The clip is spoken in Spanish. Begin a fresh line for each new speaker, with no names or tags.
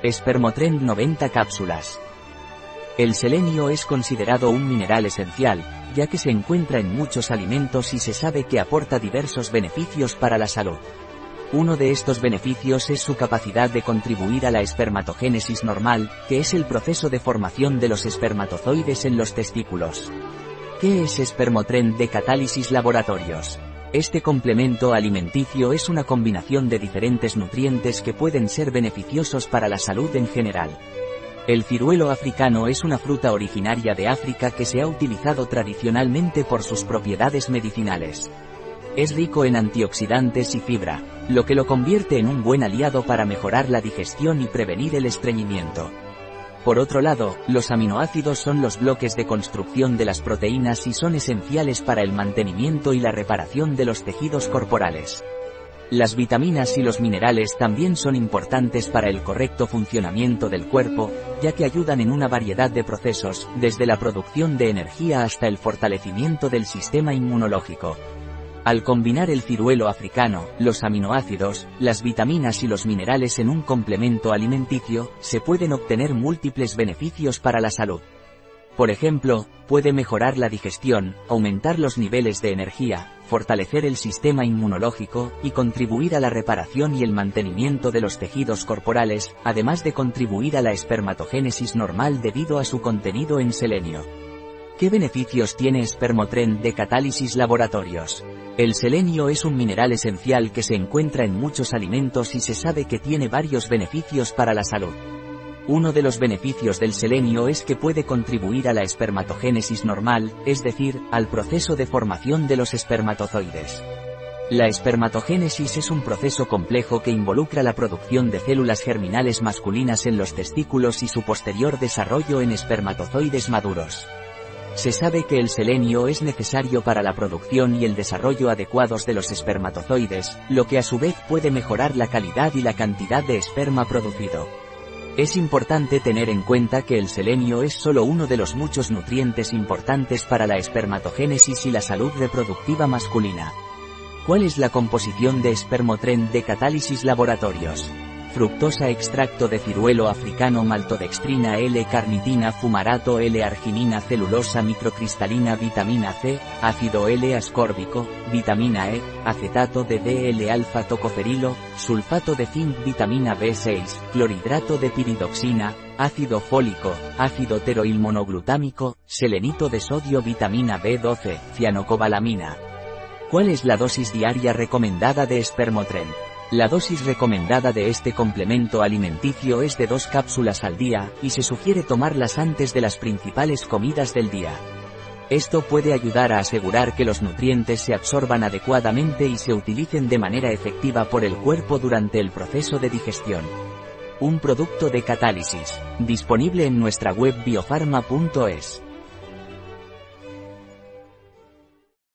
Espermotrend 90 cápsulas. El selenio es considerado un mineral esencial, ya que se encuentra en muchos alimentos y se sabe que aporta diversos beneficios para la salud. Uno de estos beneficios es su capacidad de contribuir a la espermatogénesis normal, que es el proceso de formación de los espermatozoides en los testículos. ¿Qué es espermotrend de catálisis laboratorios? Este complemento alimenticio es una combinación de diferentes nutrientes que pueden ser beneficiosos para la salud en general. El ciruelo africano es una fruta originaria de África que se ha utilizado tradicionalmente por sus propiedades medicinales. Es rico en antioxidantes y fibra, lo que lo convierte en un buen aliado para mejorar la digestión y prevenir el estreñimiento. Por otro lado, los aminoácidos son los bloques de construcción de las proteínas y son esenciales para el mantenimiento y la reparación de los tejidos corporales. Las vitaminas y los minerales también son importantes para el correcto funcionamiento del cuerpo, ya que ayudan en una variedad de procesos, desde la producción de energía hasta el fortalecimiento del sistema inmunológico. Al combinar el ciruelo africano, los aminoácidos, las vitaminas y los minerales en un complemento alimenticio, se pueden obtener múltiples beneficios para la salud. Por ejemplo, puede mejorar la digestión, aumentar los niveles de energía, fortalecer el sistema inmunológico, y contribuir a la reparación y el mantenimiento de los tejidos corporales, además de contribuir a la espermatogénesis normal debido a su contenido en selenio. ¿Qué beneficios tiene Espermotren de catálisis laboratorios? El selenio es un mineral esencial que se encuentra en muchos alimentos y se sabe que tiene varios beneficios para la salud. Uno de los beneficios del selenio es que puede contribuir a la espermatogénesis normal, es decir, al proceso de formación de los espermatozoides. La espermatogénesis es un proceso complejo que involucra la producción de células germinales masculinas en los testículos y su posterior desarrollo en espermatozoides maduros. Se sabe que el selenio es necesario para la producción y el desarrollo adecuados de los espermatozoides, lo que a su vez puede mejorar la calidad y la cantidad de esperma producido. Es importante tener en cuenta que el selenio es solo uno de los muchos nutrientes importantes para la espermatogénesis y la salud reproductiva masculina. ¿Cuál es la composición de espermotren de catálisis laboratorios? Fructosa extracto de ciruelo africano maltodextrina L-carnitina fumarato L-arginina celulosa microcristalina vitamina C, ácido L-ascórbico, vitamina E, acetato de DL-alfa tocoferilo, sulfato de zinc vitamina B6, clorhidrato de piridoxina, ácido fólico, ácido teroilmonoglutámico, selenito de sodio vitamina B12, cianocobalamina. ¿Cuál es la dosis diaria recomendada de espermotren? La dosis recomendada de este complemento alimenticio es de dos cápsulas al día, y se sugiere tomarlas antes de las principales comidas del día. Esto puede ayudar a asegurar que los nutrientes se absorban adecuadamente y se utilicen de manera efectiva por el cuerpo durante el proceso de digestión. Un producto de catálisis, disponible en nuestra web biofarma.es.